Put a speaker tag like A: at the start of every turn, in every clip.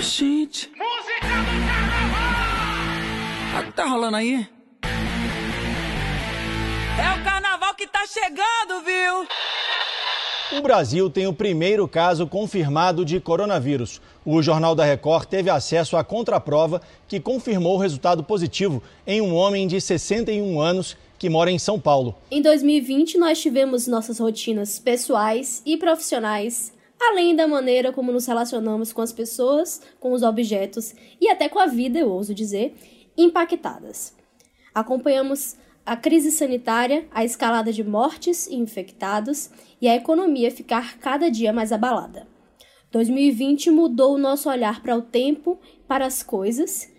A: Gente. Música do carnaval! O que tá rolando aí?
B: É o carnaval que tá chegando, viu?
C: O Brasil tem o primeiro caso confirmado de coronavírus. O Jornal da Record teve acesso à contraprova que confirmou o resultado positivo em um homem de 61 anos que mora em São Paulo.
D: Em 2020, nós tivemos nossas rotinas pessoais e profissionais, além da maneira como nos relacionamos com as pessoas, com os objetos e até com a vida, eu ouso dizer, impactadas. Acompanhamos a crise sanitária, a escalada de mortes e infectados e a economia ficar cada dia mais abalada. 2020 mudou o nosso olhar para o tempo, para as coisas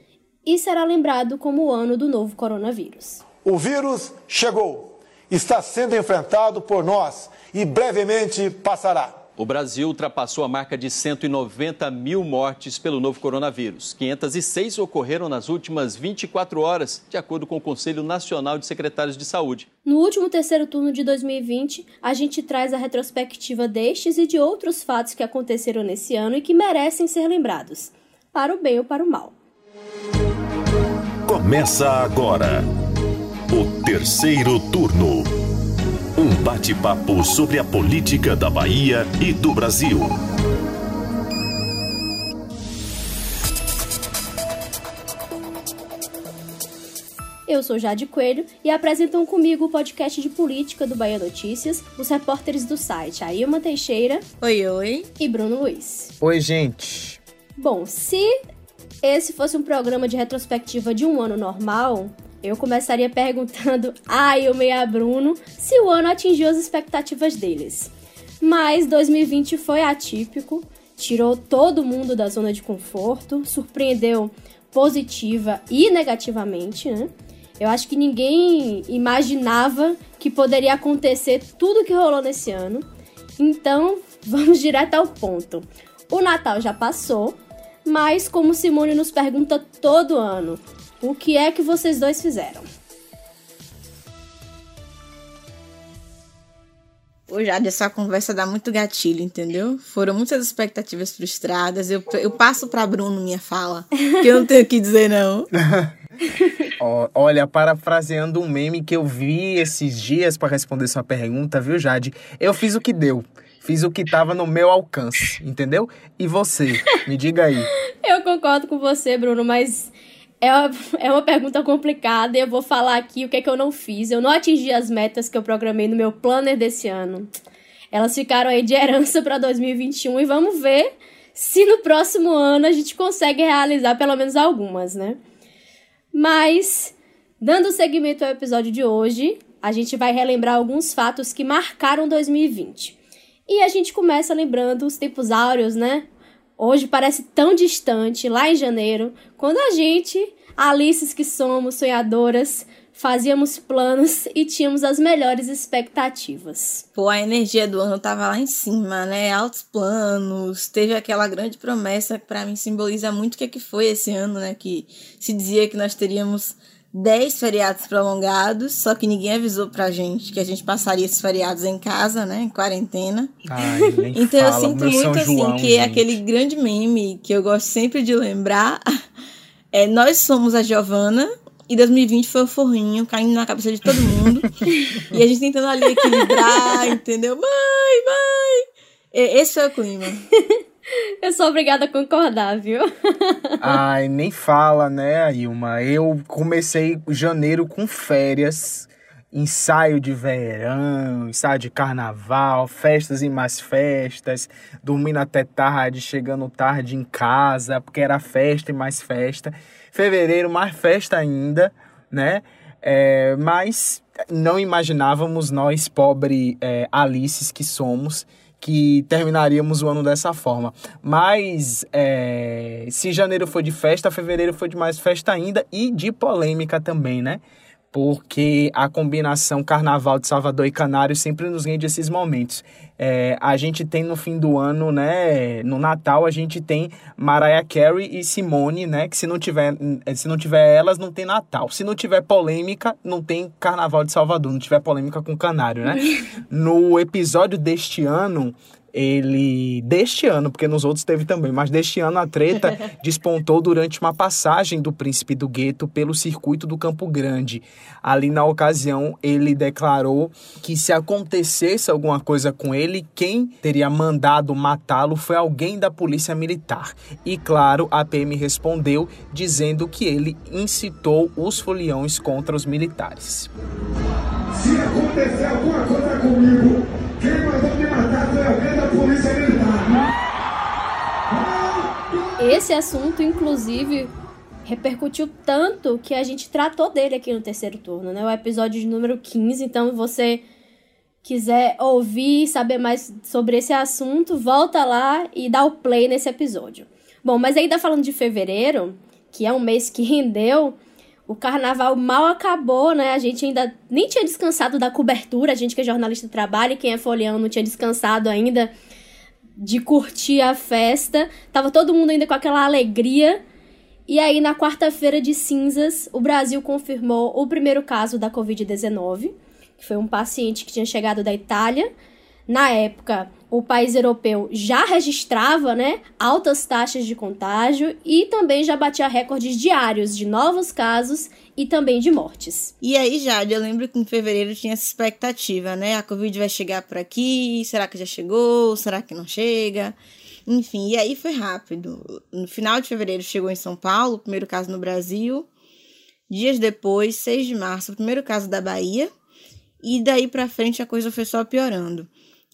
D: e será lembrado como o ano do novo coronavírus.
E: O vírus chegou, está sendo enfrentado por nós e brevemente passará.
F: O Brasil ultrapassou a marca de 190 mil mortes pelo novo coronavírus. 506 ocorreram nas últimas 24 horas, de acordo com o Conselho Nacional de Secretários de Saúde.
D: No último terceiro turno de 2020, a gente traz a retrospectiva destes e de outros fatos que aconteceram nesse ano e que merecem ser lembrados, para o bem ou para o mal.
G: Começa agora o terceiro turno. Um bate-papo sobre a política da Bahia e do Brasil.
D: Eu sou Jade Coelho e apresentam comigo o podcast de política do Bahia Notícias, os repórteres do site Ailma Teixeira.
H: Oi, oi.
D: E Bruno Luiz.
I: Oi, gente.
D: Bom, se esse fosse um programa de retrospectiva de um ano normal, eu começaria perguntando a Ailma e a Bruno se o ano atingiu as expectativas deles. Mas 2020 foi atípico, tirou todo mundo da zona de conforto, surpreendeu positiva e negativamente, né? Eu acho que ninguém imaginava que poderia acontecer tudo que rolou nesse ano. Então, vamos direto ao ponto. O Natal já passou, mas como Simone nos pergunta todo ano, o que é que vocês dois fizeram?
H: Ô, Jade, essa conversa dá muito gatilho, entendeu? Foram muitas expectativas frustradas. Eu, eu passo para Bruno minha fala, que eu não tenho o que dizer, não.
I: Olha, parafraseando um meme que eu vi esses dias para responder sua pergunta, viu, Jade? Eu fiz o que deu. Fiz o que estava no meu alcance, entendeu? E você? Me diga aí.
D: eu concordo com você, Bruno, mas é uma, é uma pergunta complicada e eu vou falar aqui o que é que eu não fiz. Eu não atingi as metas que eu programei no meu planner desse ano. Elas ficaram aí de herança para 2021 e vamos ver se no próximo ano a gente consegue realizar pelo menos algumas, né? Mas, dando seguimento ao episódio de hoje, a gente vai relembrar alguns fatos que marcaram 2020. E a gente começa lembrando os tempos áureos, né? Hoje parece tão distante, lá em janeiro, quando a gente, Alices que somos, sonhadoras, fazíamos planos e tínhamos as melhores expectativas.
H: Pô, a energia do ano tava lá em cima, né? Altos planos, teve aquela grande promessa que para mim simboliza muito o que, é que foi esse ano, né? Que se dizia que nós teríamos 10 feriados prolongados, só que ninguém avisou pra gente que a gente passaria esses feriados em casa, né, em quarentena.
I: Ai,
H: então
I: fala,
H: eu sinto muito assim
I: João,
H: que
I: gente.
H: aquele grande meme que eu gosto sempre de lembrar é nós somos a Giovana e 2020 foi o forrinho caindo na cabeça de todo mundo. e a gente tentando ali equilibrar, entendeu? Mãe, mãe! Esse foi o clima.
D: Eu sou obrigada a concordar, viu?
I: Ai, nem fala, né, Ailma? Eu comecei janeiro com férias, ensaio de verão, ensaio de carnaval, festas e mais festas, dormindo até tarde, chegando tarde em casa, porque era festa e mais festa. Fevereiro, mais festa ainda, né? É, mas não imaginávamos nós, pobre é, Alices que somos, que terminaríamos o ano dessa forma. Mas é, se janeiro foi de festa, fevereiro foi de mais festa ainda e de polêmica também, né? Porque a combinação Carnaval de Salvador e Canário sempre nos rende esses momentos. É, a gente tem no fim do ano, né? No Natal, a gente tem Mariah Carey e Simone, né? Que se não tiver, se não tiver elas, não tem Natal. Se não tiver polêmica, não tem Carnaval de Salvador. Não tiver polêmica com Canário, né? no episódio deste ano, ele deste ano, porque nos outros teve também, mas deste ano a treta despontou durante uma passagem do príncipe do gueto pelo circuito do Campo Grande. Ali na ocasião, ele declarou que se acontecesse alguma coisa com ele, quem teria mandado matá-lo foi alguém da polícia militar. E claro, a PM respondeu dizendo que ele incitou os foliões contra os militares.
J: Se acontecer alguma coisa comigo,
D: Esse assunto, inclusive, repercutiu tanto que a gente tratou dele aqui no terceiro turno, né? O episódio de número 15. Então, você quiser ouvir, saber mais sobre esse assunto, volta lá e dá o play nesse episódio. Bom, mas ainda falando de fevereiro, que é um mês que rendeu, o carnaval mal acabou, né? A gente ainda nem tinha descansado da cobertura, a gente que é jornalista trabalha e quem é folião não tinha descansado ainda de curtir a festa. Tava todo mundo ainda com aquela alegria. E aí, na quarta-feira de cinzas, o Brasil confirmou o primeiro caso da Covid-19, que foi um paciente que tinha chegado da Itália. Na época, o país europeu já registrava né, altas taxas de contágio e também já batia recordes diários de novos casos e também de mortes.
H: E aí, Jade, eu lembro que em fevereiro tinha essa expectativa, né? A Covid vai chegar por aqui, será que já chegou? Será que não chega? Enfim, e aí foi rápido. No final de fevereiro chegou em São Paulo, o primeiro caso no Brasil. Dias depois, 6 de março, o primeiro caso da Bahia. E daí para frente a coisa foi só piorando.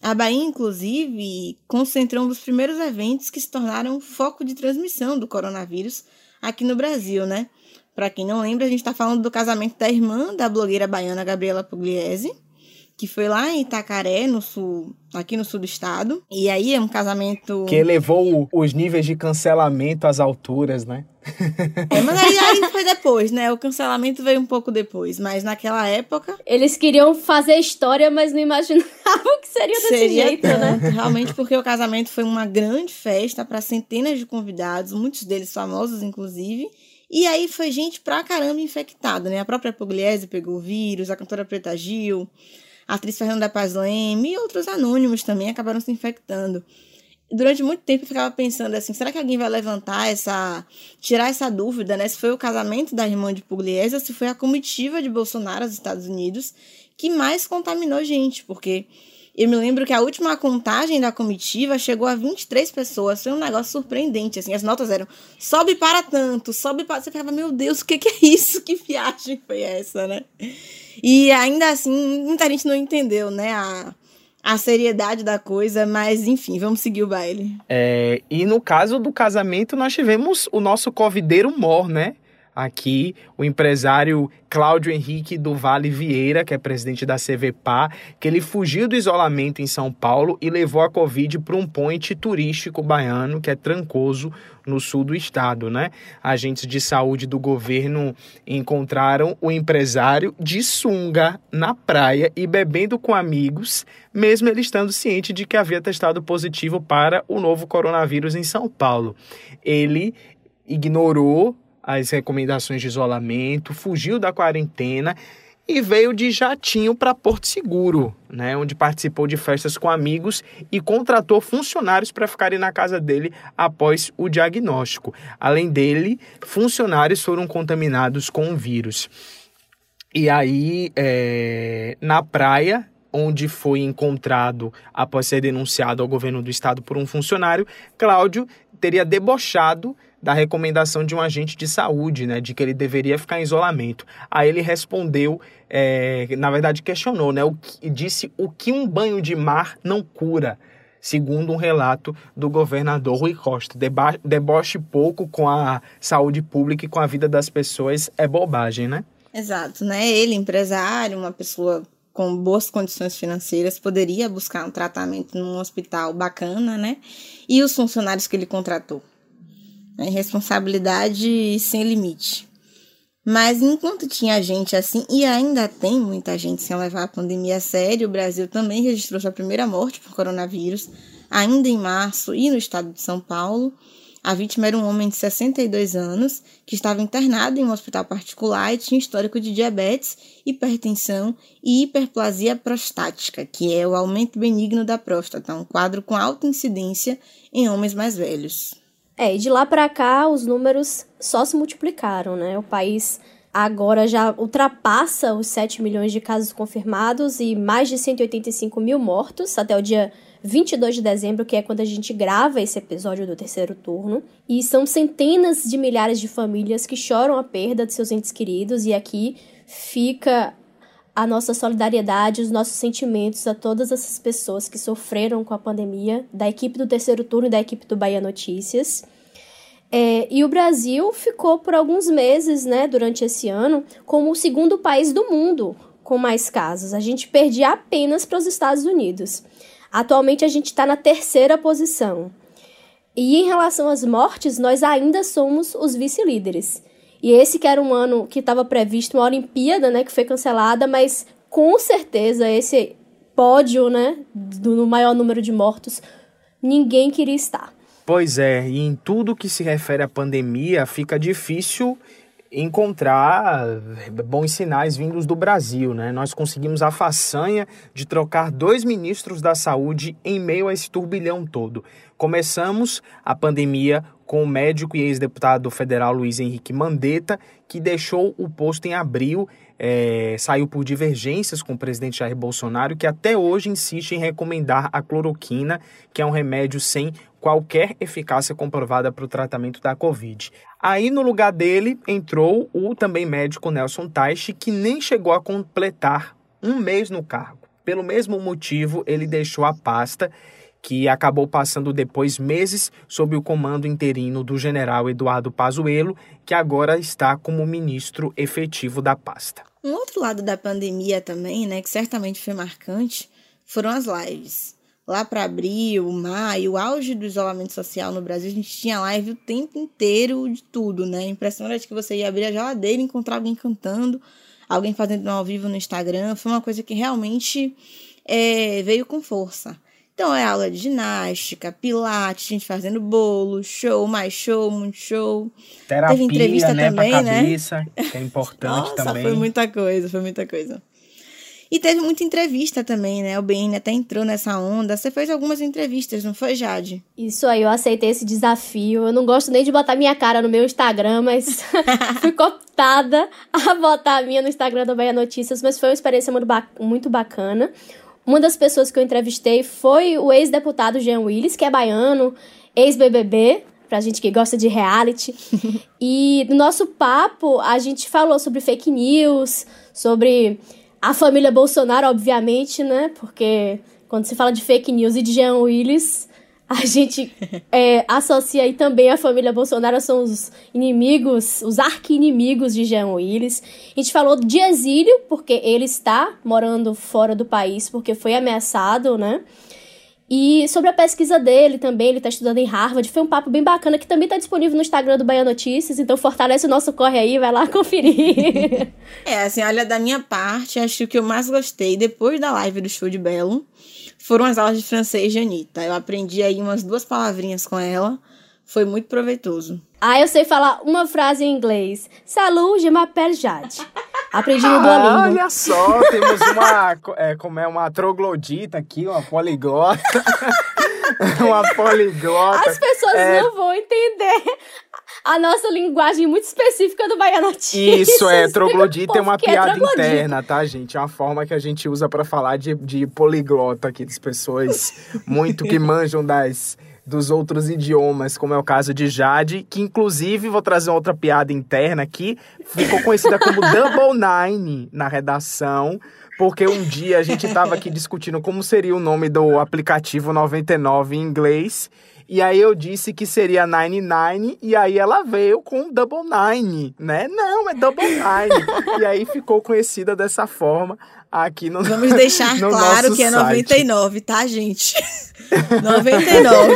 H: A Bahia, inclusive, concentrou um dos primeiros eventos que se tornaram foco de transmissão do coronavírus aqui no Brasil, né? Para quem não lembra, a gente está falando do casamento da irmã da blogueira baiana Gabriela Pugliese, que foi lá em Itacaré, no sul, aqui no sul do estado. E aí é um casamento.
I: Que elevou os níveis de cancelamento às alturas, né?
H: É, mas aí, aí foi depois, né? O cancelamento veio um pouco depois, mas naquela época.
D: Eles queriam fazer história, mas não imaginavam que seria desse
H: Seria
D: jeito, né?
H: tanto, Realmente, porque o casamento foi uma grande festa para centenas de convidados, muitos deles famosos, inclusive. E aí foi gente pra caramba infectada, né? A própria Pugliese pegou o vírus, a cantora Preta Gil, a atriz Fernanda Paz Leme e outros anônimos também acabaram se infectando. Durante muito tempo eu ficava pensando assim, será que alguém vai levantar essa, tirar essa dúvida, né? Se foi o casamento da irmã de Pugliese ou se foi a comitiva de Bolsonaro aos Estados Unidos que mais contaminou gente, porque eu me lembro que a última contagem da comitiva chegou a 23 pessoas. Foi um negócio surpreendente, assim. As notas eram sobe para tanto, sobe para... Você ficava, meu Deus, o que, que é isso? Que viagem foi essa, né? E ainda assim, muita gente não entendeu, né? A, a seriedade da coisa, mas enfim, vamos seguir o baile.
I: É, e no caso do casamento, nós tivemos o nosso covideiro mor, né? Aqui o empresário Cláudio Henrique do Vale Vieira, que é presidente da CVPA, que ele fugiu do isolamento em São Paulo e levou a Covid para um ponte turístico baiano, que é Trancoso, no sul do estado, né? Agentes de saúde do governo encontraram o empresário de sunga na praia e bebendo com amigos, mesmo ele estando ciente de que havia testado positivo para o novo coronavírus em São Paulo. Ele ignorou as recomendações de isolamento, fugiu da quarentena e veio de jatinho para Porto Seguro, né, onde participou de festas com amigos e contratou funcionários para ficarem na casa dele após o diagnóstico. Além dele, funcionários foram contaminados com o vírus. E aí, é, na praia, onde foi encontrado após ser denunciado ao governo do estado por um funcionário, Cláudio teria debochado da recomendação de um agente de saúde, né, de que ele deveria ficar em isolamento. Aí ele respondeu, é, na verdade questionou, né, o que, disse o que um banho de mar não cura, segundo um relato do governador Rui Costa. Deba deboche pouco com a saúde pública e com a vida das pessoas é bobagem, né?
H: Exato, né? Ele, empresário, uma pessoa com boas condições financeiras, poderia buscar um tratamento num hospital bacana, né? E os funcionários que ele contratou né? responsabilidade sem limite. Mas enquanto tinha gente assim, e ainda tem muita gente sem levar a pandemia a sério, o Brasil também registrou sua primeira morte por coronavírus, ainda em março e no estado de São Paulo. A vítima era um homem de 62 anos que estava internado em um hospital particular e tinha histórico de diabetes, hipertensão e hiperplasia prostática, que é o aumento benigno da próstata, um quadro com alta incidência em homens mais velhos.
D: É, e de lá para cá os números só se multiplicaram, né? O país agora já ultrapassa os 7 milhões de casos confirmados e mais de 185 mil mortos até o dia 22 de dezembro, que é quando a gente grava esse episódio do terceiro turno. E são centenas de milhares de famílias que choram a perda de seus entes queridos, e aqui fica a nossa solidariedade, os nossos sentimentos a todas essas pessoas que sofreram com a pandemia, da equipe do terceiro turno e da equipe do Bahia Notícias. É, e o Brasil ficou por alguns meses, né, durante esse ano, como o segundo país do mundo com mais casos. A gente perdia apenas para os Estados Unidos. Atualmente a gente está na terceira posição. E em relação às mortes, nós ainda somos os vice-líderes. E esse que era um ano que estava previsto uma Olimpíada, né, que foi cancelada, mas com certeza esse pódio, né, do maior número de mortos, ninguém queria estar.
I: Pois é, e em tudo que se refere à pandemia, fica difícil encontrar bons sinais vindos do Brasil, né? Nós conseguimos a façanha de trocar dois ministros da saúde em meio a esse turbilhão todo. Começamos a pandemia com o médico e ex-deputado federal Luiz Henrique Mandetta, que deixou o posto em abril, é, saiu por divergências com o presidente Jair Bolsonaro, que até hoje insiste em recomendar a cloroquina, que é um remédio sem qualquer eficácia comprovada para o tratamento da Covid. Aí, no lugar dele, entrou o também médico Nelson Taixe, que nem chegou a completar um mês no cargo. Pelo mesmo motivo, ele deixou a pasta, que acabou passando depois meses sob o comando interino do general Eduardo Pazuello, que agora está como ministro efetivo da pasta.
H: Um outro lado da pandemia também, né, que certamente foi marcante, foram as lives lá para abril, maio, o auge do isolamento social no Brasil, a gente tinha live o tempo inteiro de tudo, né? A impressão era de que você ia abrir a geladeira e encontrar alguém cantando, alguém fazendo um ao vivo no Instagram. Foi uma coisa que realmente é, veio com força. Então é aula de ginástica, pilates, gente fazendo bolo, show, mais show, muito show.
I: Terapia, Teve entrevista né, também, pra né? cabeça, né? que é importante
H: Nossa,
I: também.
H: Foi muita coisa, foi muita coisa. E teve muita entrevista também, né? O BN até entrou nessa onda. Você fez algumas entrevistas, não foi, Jade?
D: Isso aí, eu aceitei esse desafio. Eu não gosto nem de botar minha cara no meu Instagram, mas fui cooptada a botar a minha no Instagram do Bahia Notícias, mas foi uma experiência muito, ba muito bacana. Uma das pessoas que eu entrevistei foi o ex-deputado Jean Willis, que é baiano, ex-BBB, pra gente que gosta de reality. e no nosso papo, a gente falou sobre fake news, sobre a família Bolsonaro, obviamente, né? Porque quando se fala de fake news e de Jean Willis, a gente é, associa aí também a família Bolsonaro, são os inimigos, os arqui-inimigos de Jean Willis. A gente falou de exílio, porque ele está morando fora do país, porque foi ameaçado, né? E sobre a pesquisa dele também, ele está estudando em Harvard. Foi um papo bem bacana que também está disponível no Instagram do Bahia Notícias. Então fortalece o nosso corre aí, vai lá conferir.
H: é, assim, olha, da minha parte, acho que eu mais gostei depois da live do Show de Belo foram as aulas de francês de Anitta. Eu aprendi aí umas duas palavrinhas com ela. Foi muito proveitoso.
D: Ah, eu sei falar uma frase em inglês. Salut, je m'appelle Jade. Aprendi no Duolingo.
I: Ah, olha só, temos uma, é, como é, uma troglodita aqui, uma poliglota. uma poliglota.
D: As pessoas é... não vão entender a nossa linguagem muito específica do Bahia Notícias.
I: Isso, é, troglodita é uma piada é interna, tá, gente? É uma forma que a gente usa para falar de, de poliglota aqui, das pessoas muito que manjam das dos outros idiomas, como é o caso de Jade, que inclusive, vou trazer outra piada interna aqui, ficou conhecida como Double Nine na redação, porque um dia a gente estava aqui discutindo como seria o nome do aplicativo 99 em inglês, e aí eu disse que seria 99, e aí ela veio com Double Nine, né? Não, é Double Nine. e aí ficou conhecida dessa forma aqui no
H: Vamos deixar no claro que é 99, site. tá, gente? 99.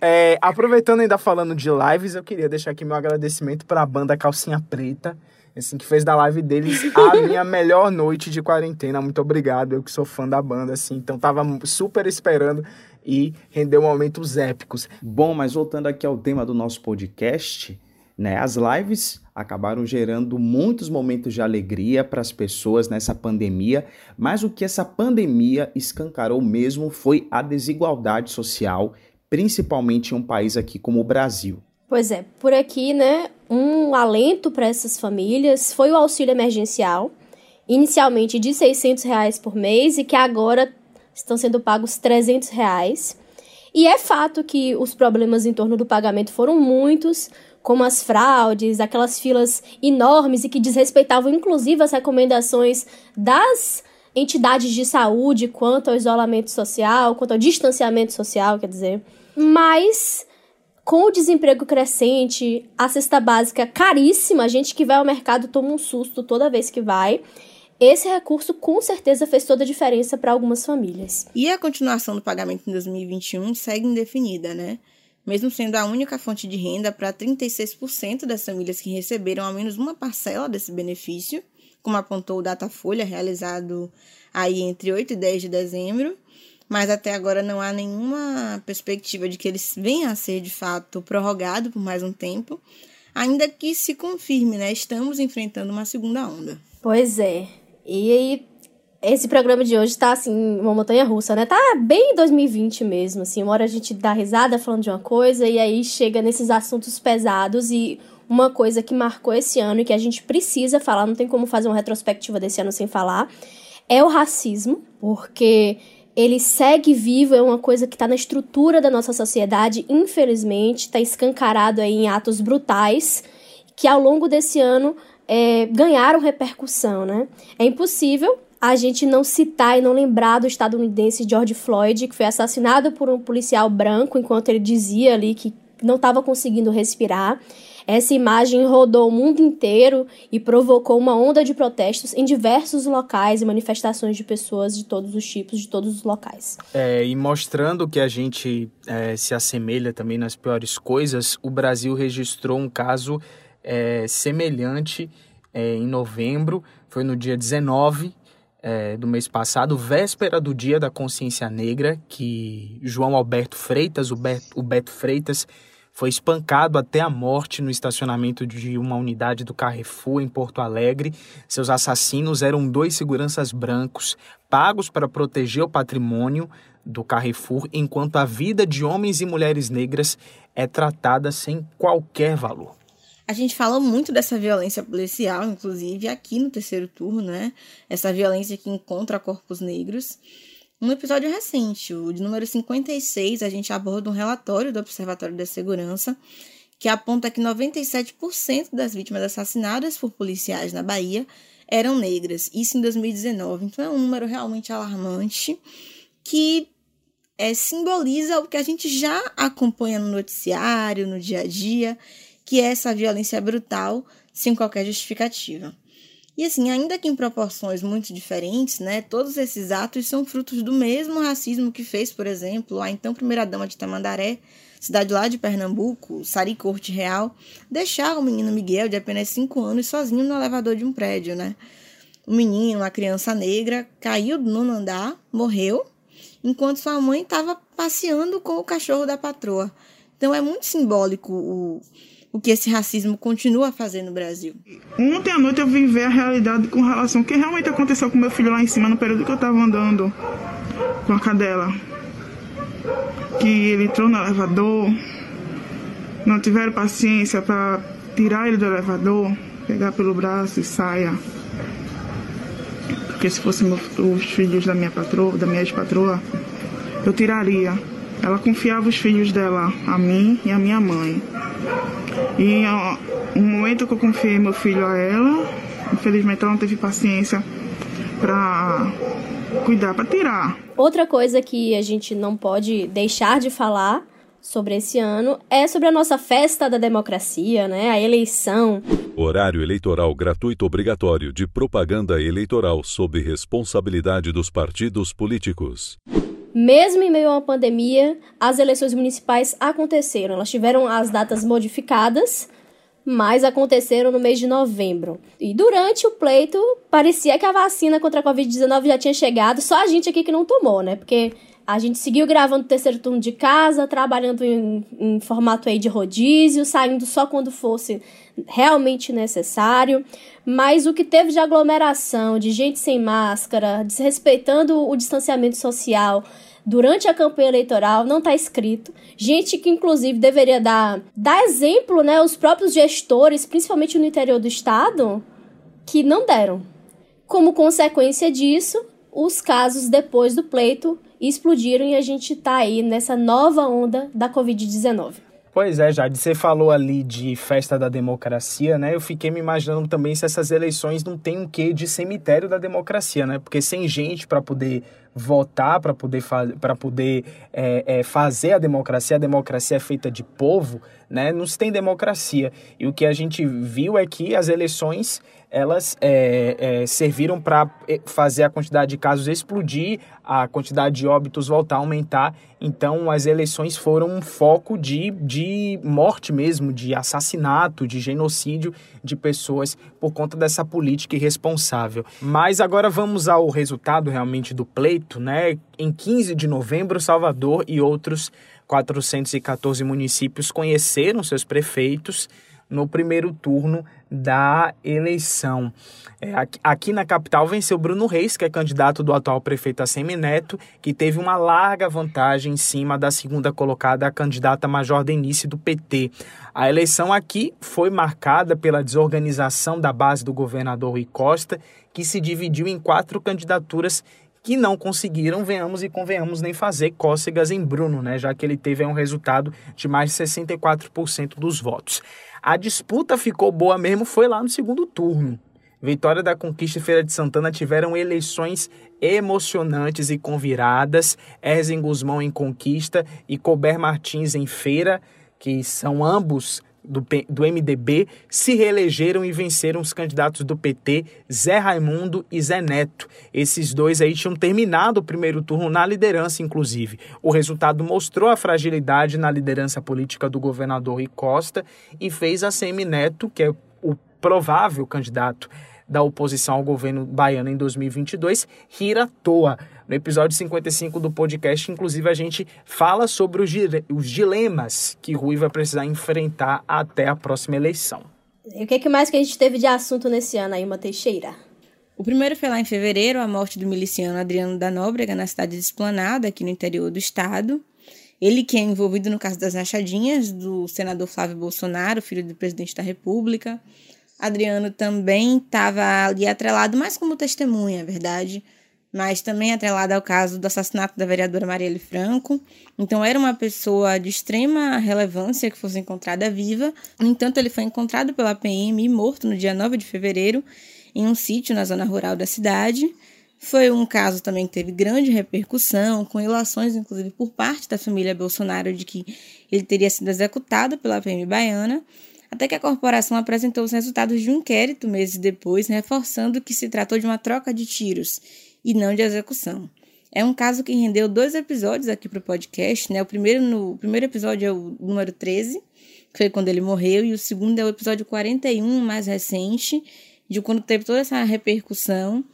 I: é, aproveitando ainda falando de lives, eu queria deixar aqui meu agradecimento para a banda Calcinha Preta, assim, que fez da live deles a minha melhor noite de quarentena. Muito obrigado, eu que sou fã da banda, assim, então tava super esperando e rendeu momentos épicos.
K: Bom, mas voltando aqui ao tema do nosso podcast, né? As lives acabaram gerando muitos momentos de alegria para as pessoas nessa pandemia, mas o que essa pandemia escancarou mesmo foi a desigualdade social, principalmente em um país aqui como o Brasil.
D: Pois é, por aqui, né, um alento para essas famílias foi o auxílio emergencial, inicialmente de 600 reais por mês e que agora estão sendo pagos 300 reais. E é fato que os problemas em torno do pagamento foram muitos, como as fraudes, aquelas filas enormes e que desrespeitavam inclusive as recomendações das entidades de saúde quanto ao isolamento social, quanto ao distanciamento social, quer dizer. Mas com o desemprego crescente, a cesta básica caríssima, a gente que vai ao mercado toma um susto toda vez que vai. Esse recurso com certeza fez toda a diferença para algumas famílias.
H: E a continuação do pagamento em 2021 segue indefinida, né? mesmo sendo a única fonte de renda para 36% das famílias que receberam ao menos uma parcela desse benefício, como apontou o Datafolha, realizado aí entre 8 e 10 de dezembro, mas até agora não há nenhuma perspectiva de que eles venham a ser de fato prorrogado por mais um tempo, ainda que se confirme, né? Estamos enfrentando uma segunda onda.
D: Pois é. E aí esse programa de hoje tá, assim, uma montanha russa, né? Tá bem 2020 mesmo, assim. Uma hora a gente dá risada falando de uma coisa e aí chega nesses assuntos pesados e uma coisa que marcou esse ano e que a gente precisa falar, não tem como fazer uma retrospectiva desse ano sem falar, é o racismo, porque ele segue vivo, é uma coisa que está na estrutura da nossa sociedade, infelizmente, está escancarado aí em atos brutais que ao longo desse ano é, ganharam repercussão, né? É impossível a gente não citar e não lembrar do estadunidense George Floyd, que foi assassinado por um policial branco enquanto ele dizia ali que não estava conseguindo respirar. Essa imagem rodou o mundo inteiro e provocou uma onda de protestos em diversos locais e manifestações de pessoas de todos os tipos, de todos os locais.
I: É, e mostrando que a gente é, se assemelha também nas piores coisas, o Brasil registrou um caso é, semelhante é, em novembro, foi no dia 19 é, do mês passado, véspera do Dia da Consciência Negra, que João Alberto Freitas, o o Beto Freitas, foi espancado até a morte no estacionamento de uma unidade do Carrefour em Porto Alegre. Seus assassinos eram dois seguranças brancos, pagos para proteger o patrimônio do Carrefour, enquanto a vida de homens e mulheres negras é tratada sem qualquer valor.
H: A gente fala muito dessa violência policial, inclusive aqui no terceiro turno, né? Essa violência que encontra corpos negros. Um episódio recente, o de número 56, a gente aborda um relatório do Observatório da Segurança que aponta que 97% das vítimas assassinadas por policiais na Bahia eram negras, isso em 2019. Então é um número realmente alarmante que é, simboliza o que a gente já acompanha no noticiário, no dia a dia que é essa violência brutal sem qualquer justificativa. E assim, ainda que em proporções muito diferentes, né, todos esses atos são frutos do mesmo racismo que fez, por exemplo, a então primeira-dama de Tamandaré, cidade lá de Pernambuco, Sari Corte Real, deixar o menino Miguel, de apenas 5 anos, sozinho no elevador de um prédio, né? O menino, uma criança negra, caiu do nono andar, morreu, enquanto sua mãe estava passeando com o cachorro da patroa. Então é muito simbólico o, o que esse racismo continua a fazer no Brasil.
L: Ontem à noite eu vim ver a realidade com relação ao que realmente aconteceu com meu filho lá em cima no período que eu estava andando com a cadela. Que ele entrou no elevador, não tiveram paciência para tirar ele do elevador, pegar pelo braço e saia. Porque se fossem os filhos da minha patroa, da minha ex-patroa, eu tiraria. Ela confiava os filhos dela a mim e a minha mãe. E no momento que eu confiei meu filho a ela, infelizmente ela não teve paciência para cuidar, para tirar.
D: Outra coisa que a gente não pode deixar de falar sobre esse ano é sobre a nossa festa da democracia, né? A eleição.
G: Horário eleitoral gratuito obrigatório de propaganda eleitoral sob responsabilidade dos partidos políticos.
D: Mesmo em meio a uma pandemia, as eleições municipais aconteceram. Elas tiveram as datas modificadas, mas aconteceram no mês de novembro. E durante o pleito, parecia que a vacina contra a Covid-19 já tinha chegado, só a gente aqui que não tomou, né? Porque A gente seguiu gravando o terceiro turno de casa, trabalhando em, em formato aí de rodízio, saindo só quando fosse realmente necessário. Mas o que teve de aglomeração, de gente sem máscara, desrespeitando o distanciamento social durante a campanha eleitoral, não está escrito. Gente que, inclusive, deveria dar, dar exemplo, né? Os próprios gestores, principalmente no interior do estado, que não deram. Como consequência disso, os casos depois do pleito explodiram e a gente está aí nessa nova onda da Covid-19.
I: Pois é, Jade, você falou ali de festa da democracia, né? Eu fiquei me imaginando também se essas eleições não tem um quê de cemitério da democracia, né? Porque sem gente para poder votar, para poder, para poder é, é, fazer a democracia, a democracia é feita de povo, né? Não se tem democracia. E o que a gente viu é que as eleições elas é, é, serviram para é, fazer a quantidade de casos explodir, a quantidade de óbitos voltar a aumentar. Então, as eleições foram um foco de, de morte mesmo, de assassinato, de genocídio de pessoas por conta dessa política irresponsável. Mas agora vamos ao resultado realmente do pleito, né? Em 15 de novembro, Salvador e outros 414 municípios conheceram seus prefeitos no primeiro turno da eleição. É, aqui, na capital venceu Bruno Reis, que é candidato do atual prefeito Assemi Neto, que teve uma larga vantagem em cima da segunda colocada, a candidata Major Denise do PT. A eleição aqui foi marcada pela desorganização da base do governador Rui Costa, que se dividiu em quatro candidaturas que não conseguiram, venhamos e convenhamos, nem fazer cócegas em Bruno, né, já que ele teve um resultado de mais de 64% dos votos. A disputa ficou boa mesmo, foi lá no segundo turno. Vitória da Conquista e Feira de Santana tiveram eleições emocionantes e conviradas. Erzen Guzmão em Conquista e Colbert Martins em Feira, que são ambos do, do MDB se reelegeram e venceram os candidatos do PT, Zé Raimundo e Zé Neto. Esses dois aí tinham terminado o primeiro turno na liderança, inclusive. O resultado mostrou a fragilidade na liderança política do governador Rui Costa e fez a Semi Neto, que é o provável candidato da oposição ao governo baiano em 2022, rir à toa. No episódio 55 do podcast, inclusive, a gente fala sobre os, os dilemas que Rui vai precisar enfrentar até a próxima eleição.
D: E o que, que mais que a gente teve de assunto nesse ano aí, uma Teixeira?
H: O primeiro foi lá em fevereiro, a morte do miliciano Adriano da Nóbrega na cidade de Esplanada, aqui no interior do estado. Ele que é envolvido no caso das rachadinhas do senador Flávio Bolsonaro, filho do presidente da República. Adriano também estava ali atrelado, mais como testemunha, é verdade, mas também atrelada ao caso do assassinato da vereadora Marielle Franco. Então era uma pessoa de extrema relevância que fosse encontrada viva. No entanto, ele foi encontrado pela PM e morto no dia 9 de fevereiro em um sítio na zona rural da cidade. Foi um caso também que teve grande repercussão, com ilações, inclusive, por parte da família Bolsonaro de que ele teria sido executado pela PM baiana, até que a corporação apresentou os resultados de um inquérito meses depois, reforçando que se tratou de uma troca de tiros e não de execução. É um caso que rendeu dois episódios aqui para o podcast, né? O primeiro, no, o primeiro episódio é o número 13, que foi quando ele morreu, e o segundo é o episódio 41, mais recente, de quando teve toda essa repercussão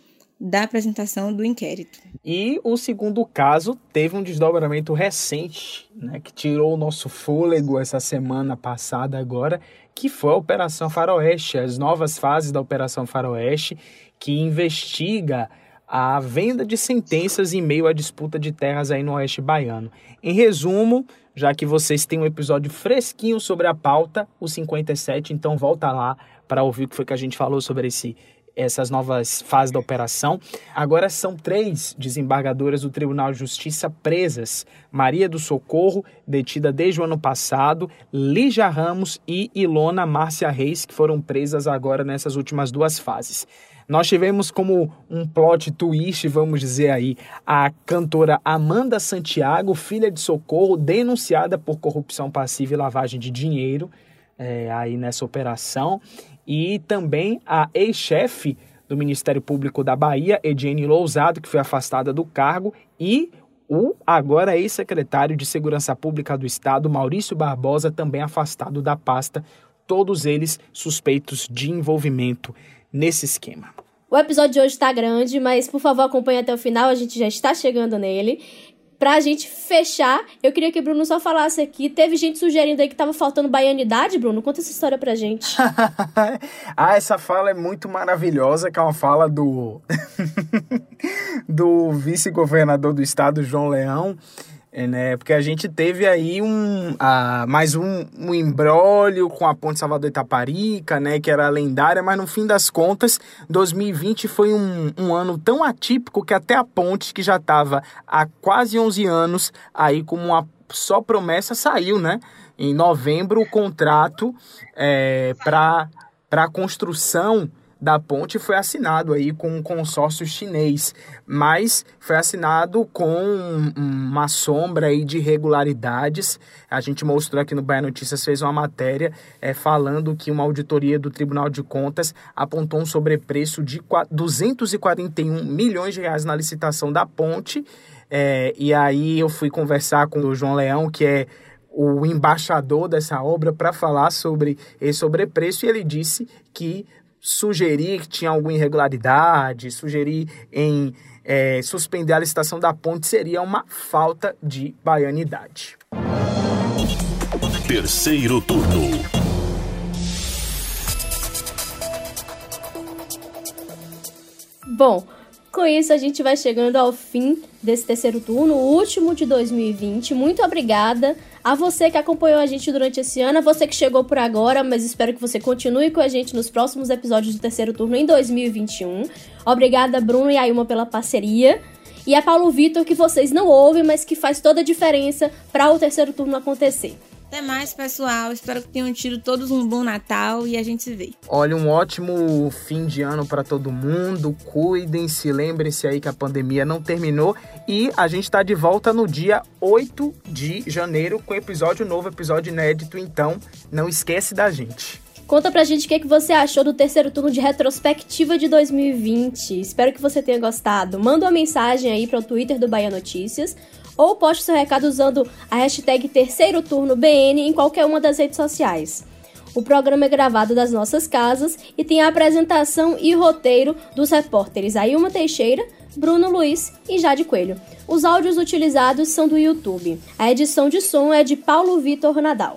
H: da apresentação do inquérito.
I: E o segundo caso teve um desdobramento recente, né, que tirou o nosso fôlego essa semana passada agora, que foi a Operação Faroeste, as novas fases da Operação Faroeste, que investiga a venda de sentenças em meio à disputa de terras aí no Oeste Baiano. Em resumo, já que vocês têm um episódio fresquinho sobre a pauta, o 57, então volta lá para ouvir o que foi que a gente falou sobre esse essas novas fases da operação. Agora são três desembargadoras do Tribunal de Justiça presas: Maria do Socorro, detida desde o ano passado, Lígia Ramos e Ilona Márcia Reis, que foram presas agora nessas últimas duas fases. Nós tivemos como um plot twist, vamos dizer aí, a cantora Amanda Santiago, filha de Socorro, denunciada por corrupção passiva e lavagem de dinheiro é, aí nessa operação, e também a ex-chefe do Ministério Público da Bahia, Ediene Lousado, que foi afastada do cargo, e o agora ex-secretário de Segurança Pública do Estado, Maurício Barbosa, também afastado da pasta, todos eles suspeitos de envolvimento nesse esquema.
D: O episódio de hoje está grande, mas por favor acompanhe até o final, a gente já está chegando nele. pra gente fechar, eu queria que o Bruno só falasse aqui. Teve gente sugerindo aí que tava faltando baianidade, Bruno. Conta essa história pra gente.
I: ah, essa fala é muito maravilhosa, que é uma fala do do vice-governador do estado, João Leão. É, né? Porque a gente teve aí um, uh, mais um, um embrólio com a Ponte Salvador Itaparica, né? Que era lendária, mas no fim das contas, 2020 foi um, um ano tão atípico que até a ponte, que já estava há quase 11 anos aí como uma só promessa, saiu, né? Em novembro, o contrato é, para a construção da ponte foi assinado aí com um consórcio chinês, mas foi assinado com uma sombra aí de irregularidades. A gente mostrou aqui no Bahia Notícias, fez uma matéria é, falando que uma auditoria do Tribunal de Contas apontou um sobrepreço de 241 milhões de reais na licitação da ponte. É, e aí eu fui conversar com o João Leão, que é o embaixador dessa obra para falar sobre esse sobrepreço e ele disse que sugerir que tinha alguma irregularidade, sugerir em é, suspender a licitação da ponte seria uma falta de baianidade.
G: Terceiro turno.
D: Bom, com isso, a gente vai chegando ao fim desse terceiro turno, o último de 2020. Muito obrigada a você que acompanhou a gente durante esse ano, a você que chegou por agora, mas espero que você continue com a gente nos próximos episódios do terceiro turno em 2021. Obrigada, Bruno e Ailma, pela parceria. E a Paulo Vitor, que vocês não ouvem, mas que faz toda a diferença para o terceiro turno acontecer.
H: Até mais, pessoal. Espero que tenham tido todos um bom Natal e a gente se vê.
I: Olha, um ótimo fim de ano para todo mundo. Cuidem-se, lembrem-se aí que a pandemia não terminou e a gente está de volta no dia 8 de janeiro com episódio novo, episódio inédito. Então, não esquece da gente.
D: Conta pra gente o que, é que você achou do terceiro turno de retrospectiva de 2020. Espero que você tenha gostado. Manda uma mensagem aí para o Twitter do Bahia Notícias ou poste seu recado usando a hashtag Terceiro Turno BN em qualquer uma das redes sociais. O programa é gravado das nossas casas e tem a apresentação e roteiro dos repórteres Ailma Teixeira, Bruno Luiz e Jade Coelho. Os áudios utilizados são do YouTube. A edição de som é de Paulo Vitor Nadal.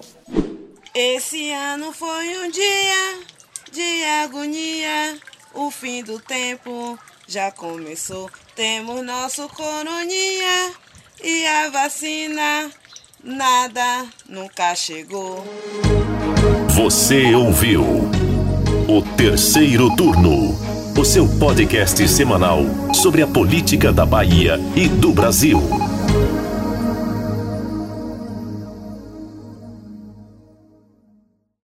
M: Esse ano foi um dia de agonia, o fim do tempo já começou. Temos nosso coroninha e a vacina, nada nunca chegou.
G: Você ouviu o terceiro turno, o seu podcast semanal sobre a política da Bahia e do Brasil.